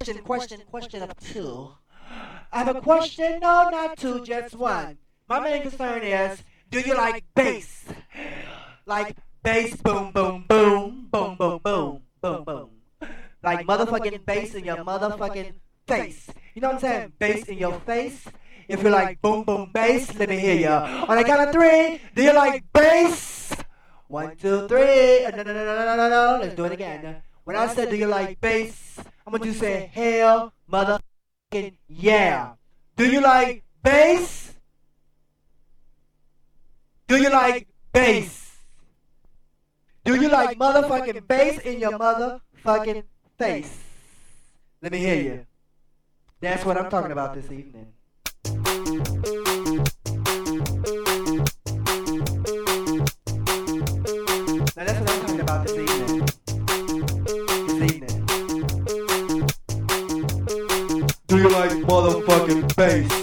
question, question, question of two. I have a question, no, not two, just one. My main concern is, do you like bass? Like bass, boom, boom, boom, boom, boom, boom, boom, boom. Like motherfucking bass in your motherfucking face. You know what I'm saying? Bass in your face. If you like boom, boom, bass, let me hear ya. On the count of three, do you like bass? One, two, three. No, no, no, no, no, no, no. Let's do it again. When I said, do you like bass? I'm gonna do say, hell, motherfucking yeah. Do you like bass? Do you like bass? Do you like motherfucking bass in your motherfucking face? Let me hear you. That's what I'm talking about this evening. Fucking face.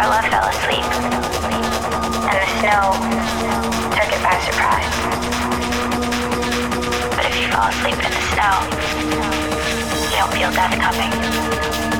Carla fell asleep, and the snow took it by surprise. But if you fall asleep in the snow, you don't feel death coming.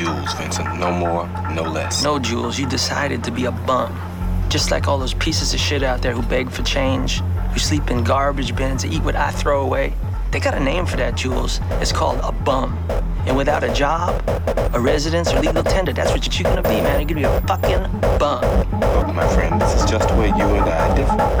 Jules, Vincent. No more, no less. No, Jules, you decided to be a bum. Just like all those pieces of shit out there who beg for change, who sleep in garbage bins, eat what I throw away. They got a name for that, Jules. It's called a bum. And without a job, a residence, or legal tender, that's what you're gonna be, man. You're gonna be a fucking bum. Look, my friend, this is just where you and I differ.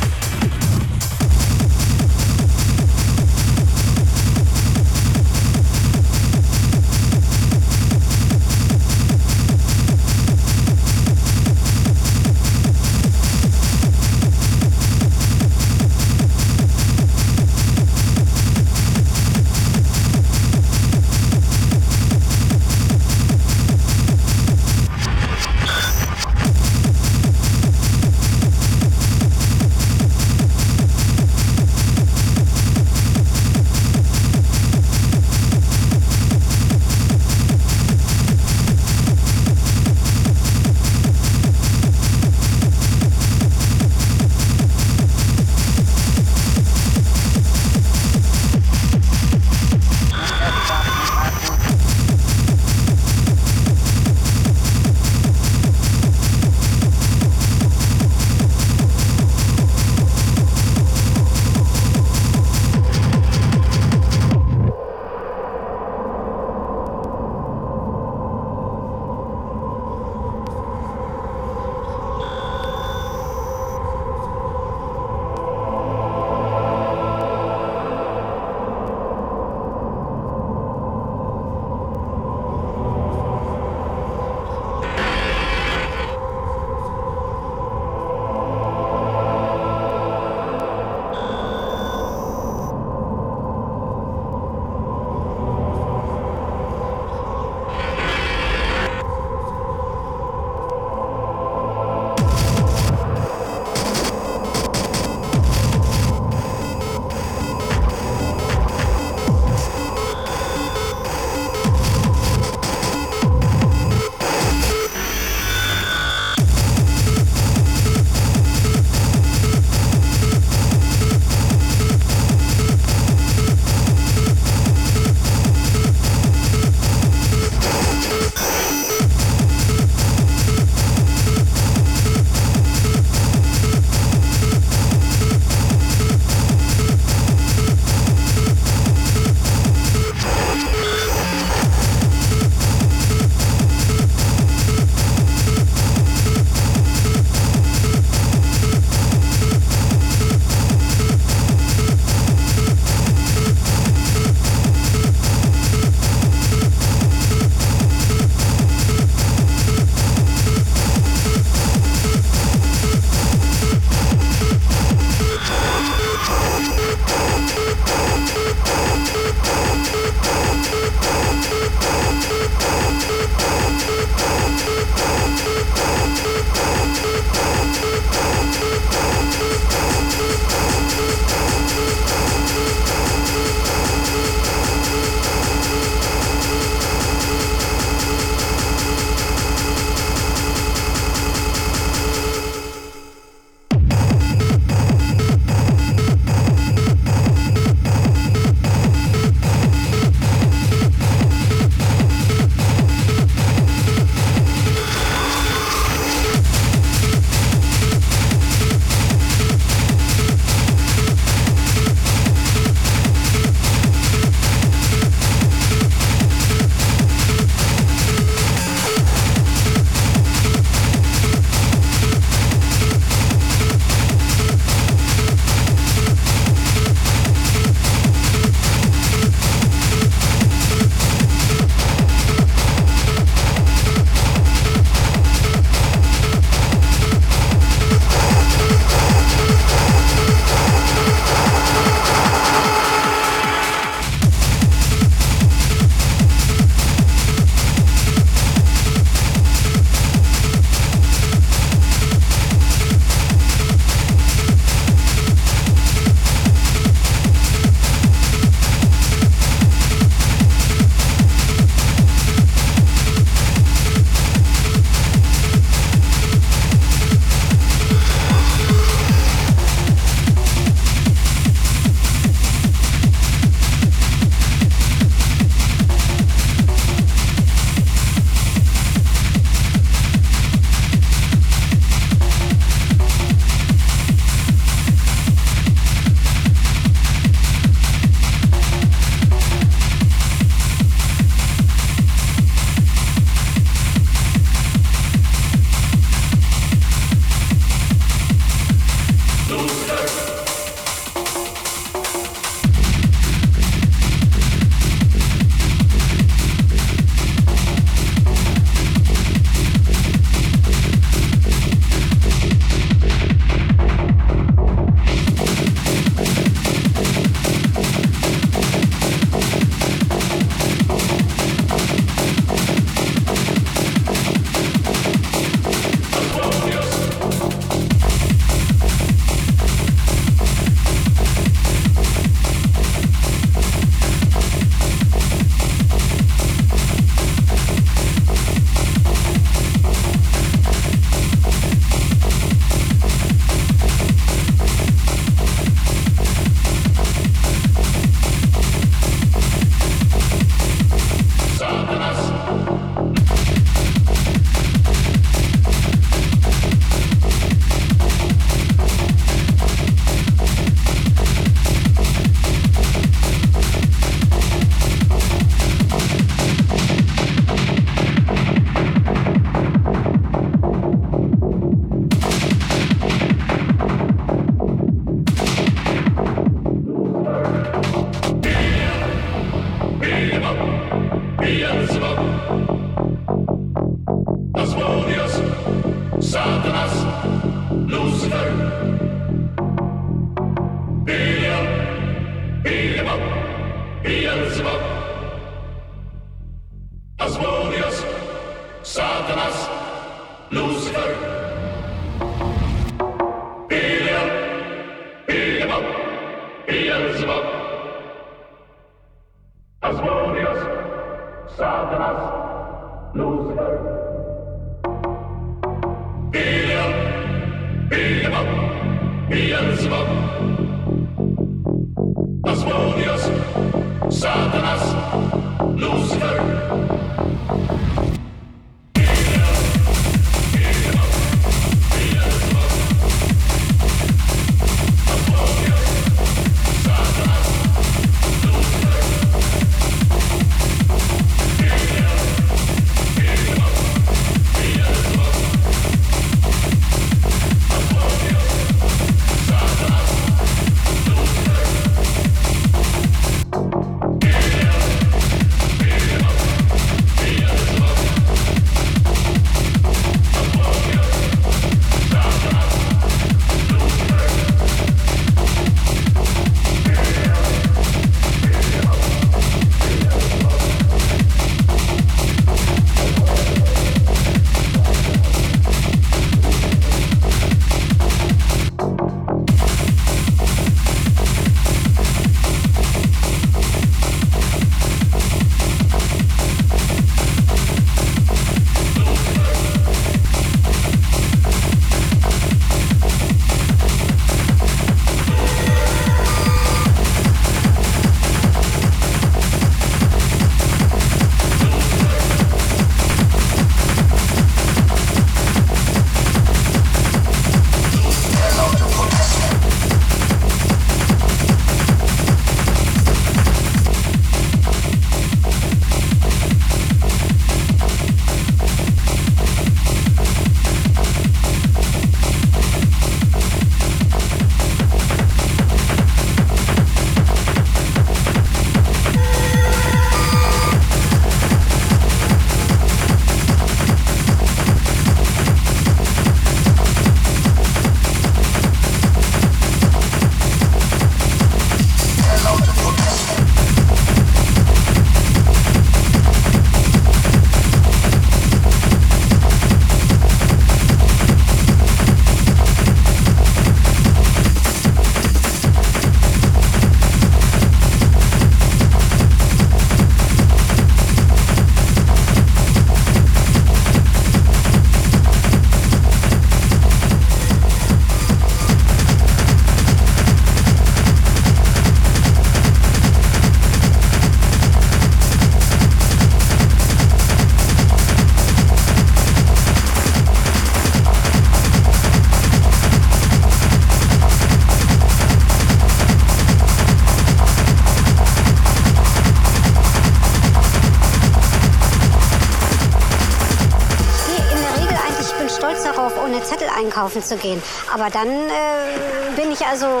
Einkaufen zu gehen. Aber dann äh, bin ich also äh,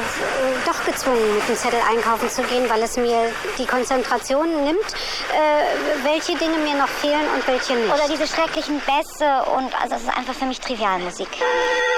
doch gezwungen, mit dem Zettel einkaufen zu gehen, weil es mir die Konzentration nimmt, äh, welche Dinge mir noch fehlen und welche nicht. Oder diese schrecklichen Bässe und also es ist einfach für mich Trivialmusik. abschätzen,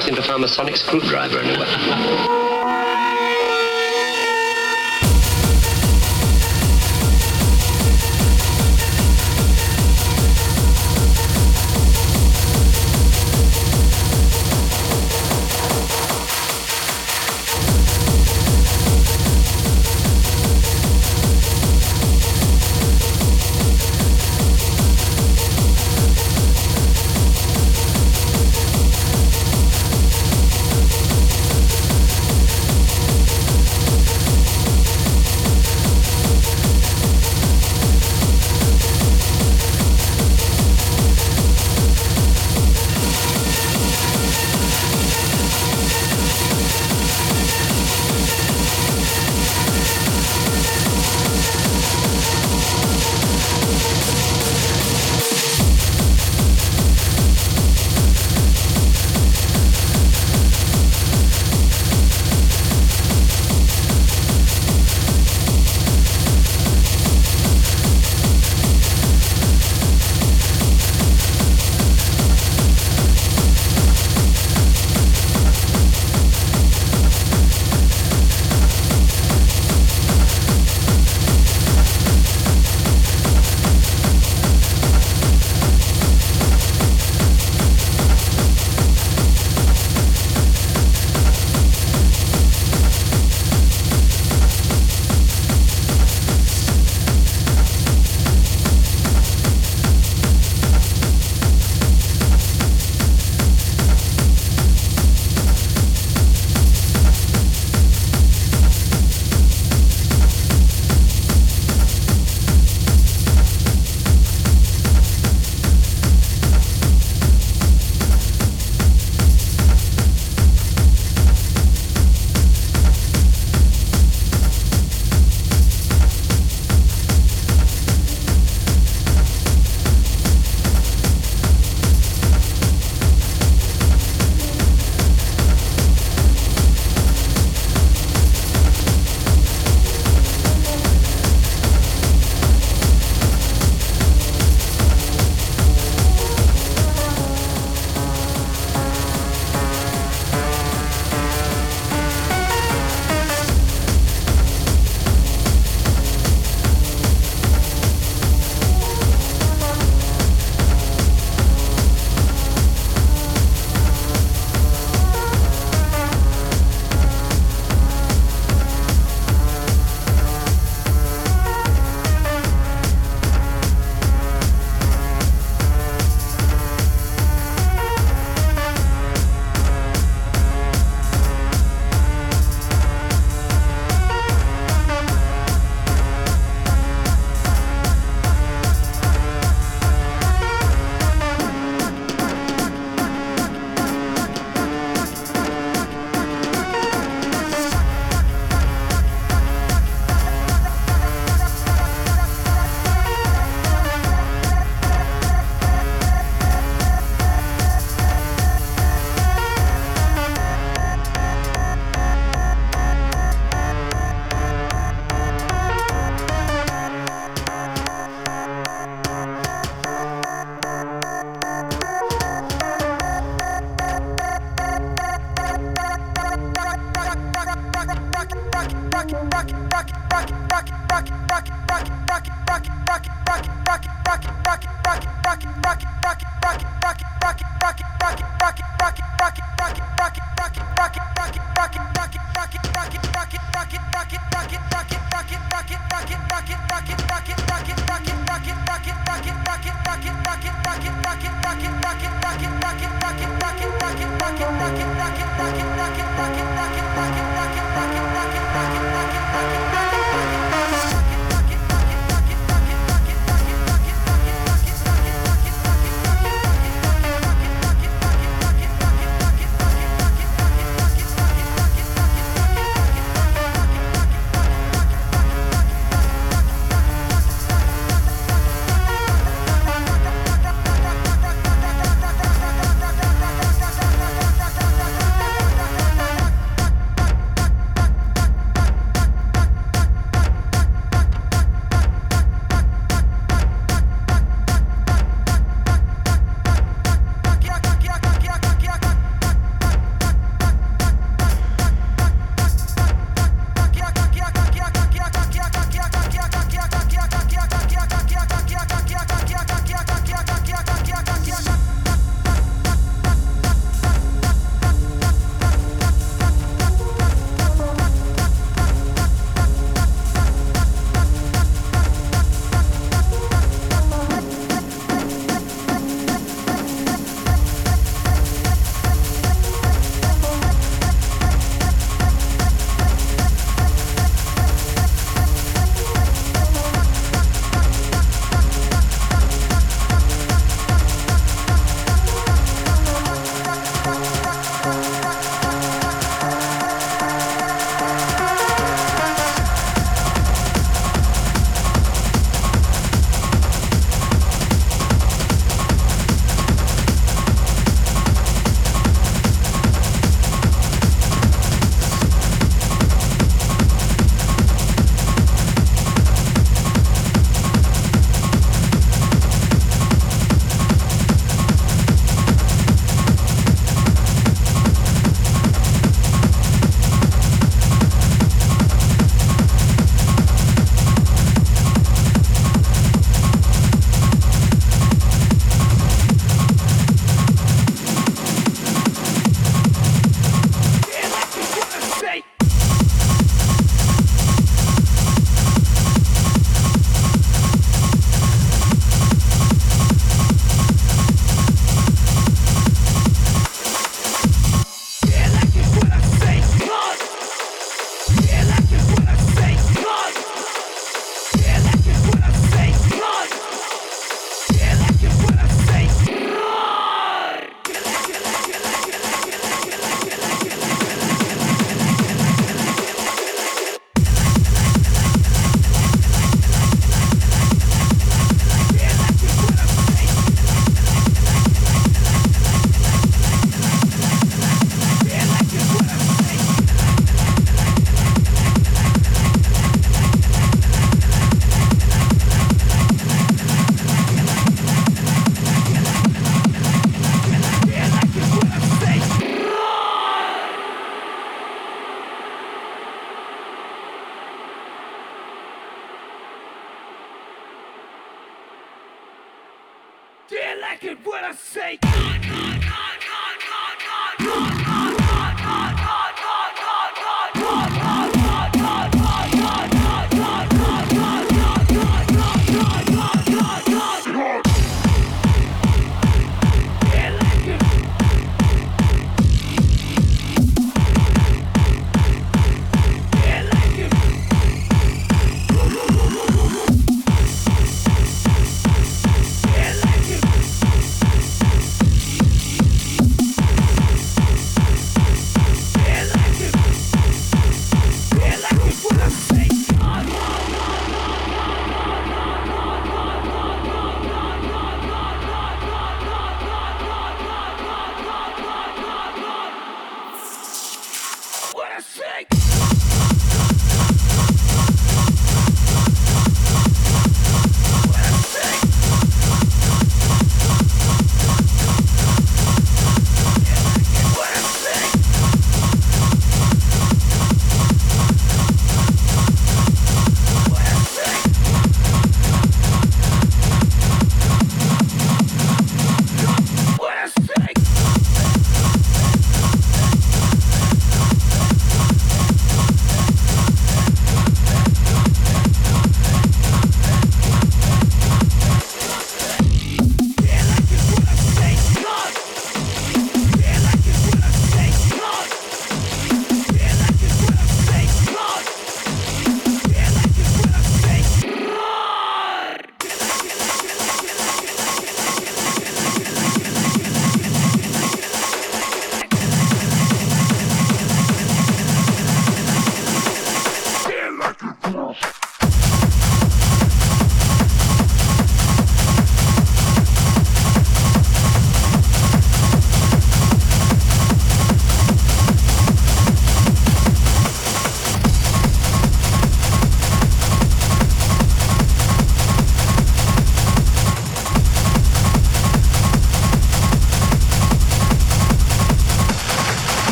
can't seem to find a sonic screwdriver anywhere.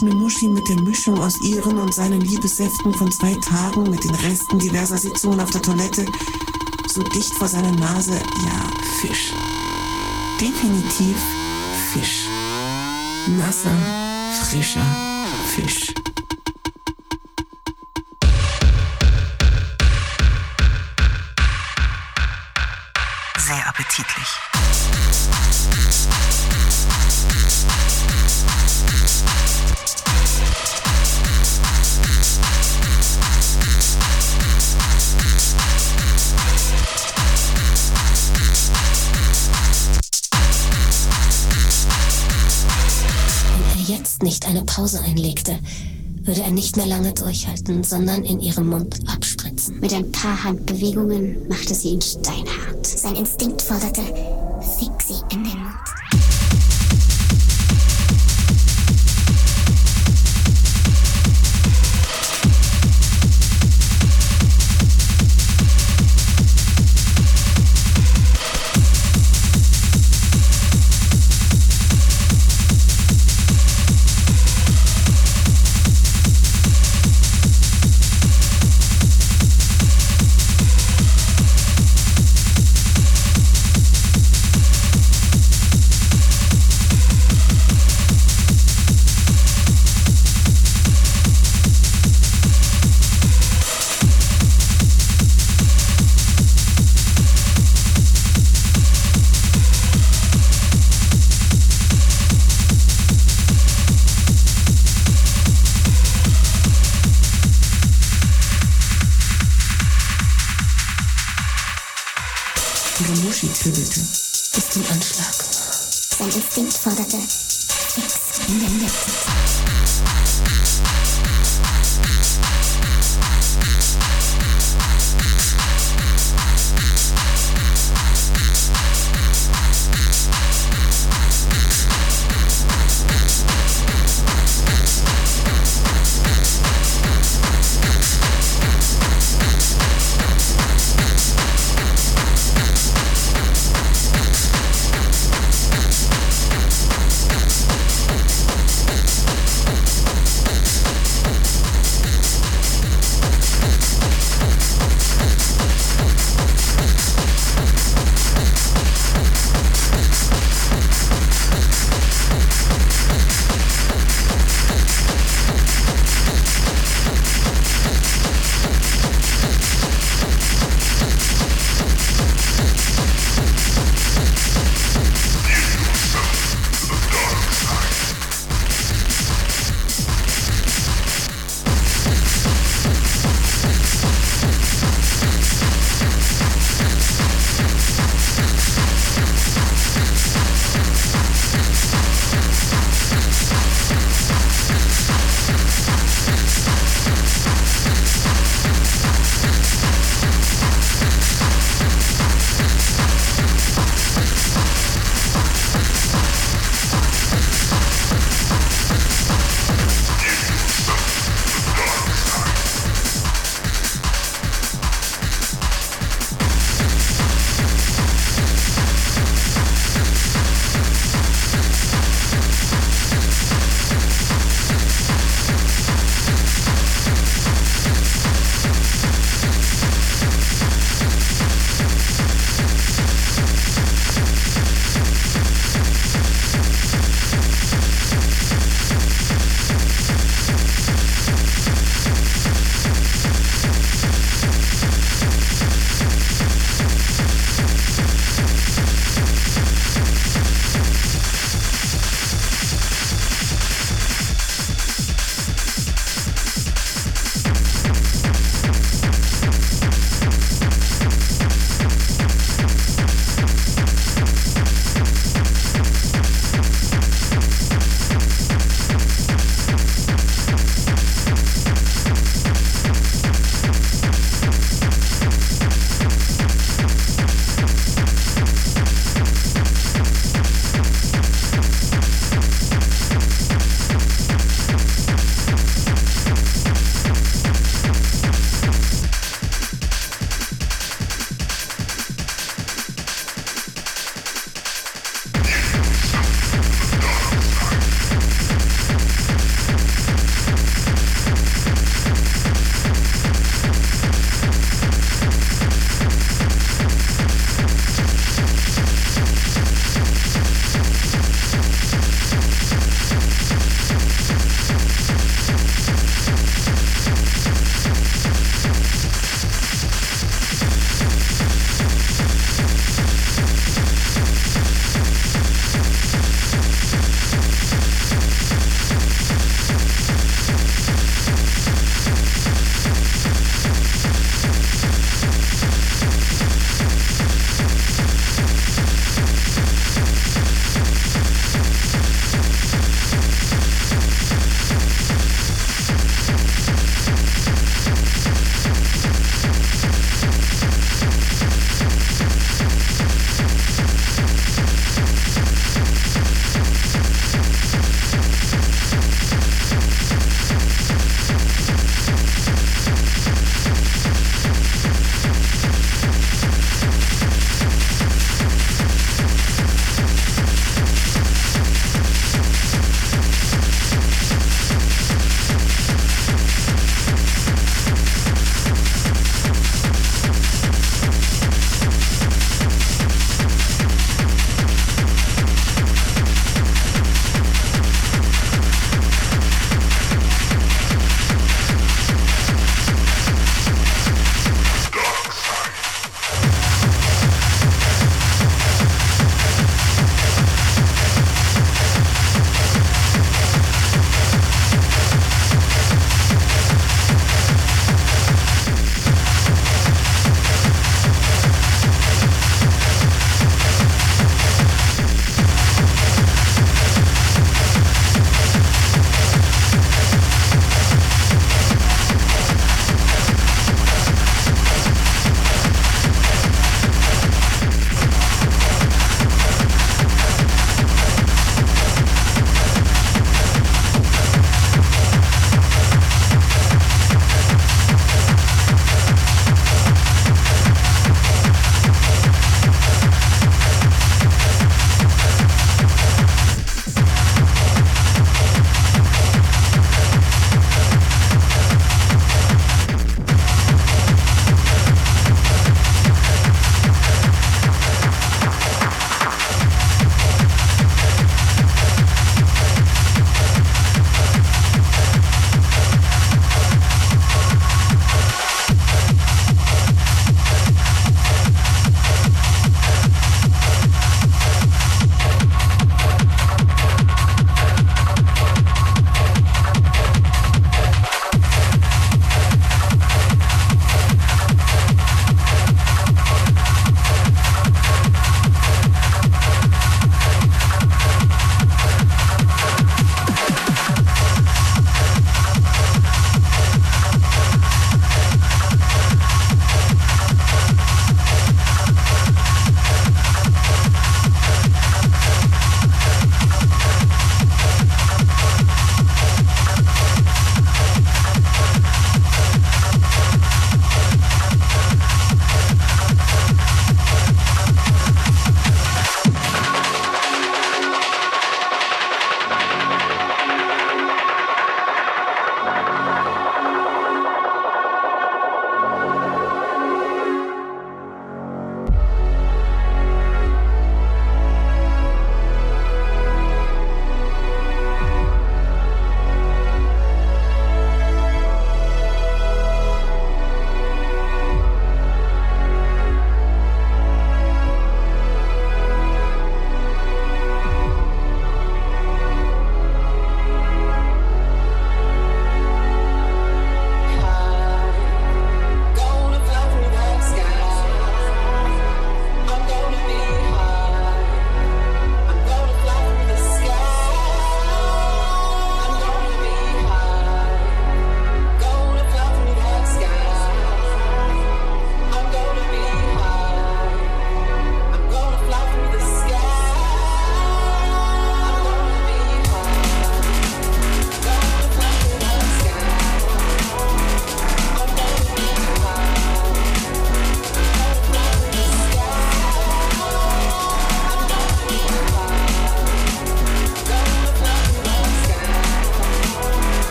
Ungewaschene Muschi mit der Mischung aus ihren und seinen Liebessäften von zwei Tagen mit den Resten diverser Sitzungen auf der Toilette so dicht vor seiner Nase. Ja, Fisch. Definitiv Fisch. Nasser, frischer Fisch. Mehr lange durchhalten, sondern in ihrem Mund abspritzen. Mit ein paar Handbewegungen machte sie ihn steinhart. Sein Instinkt forderte,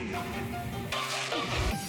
Nothing.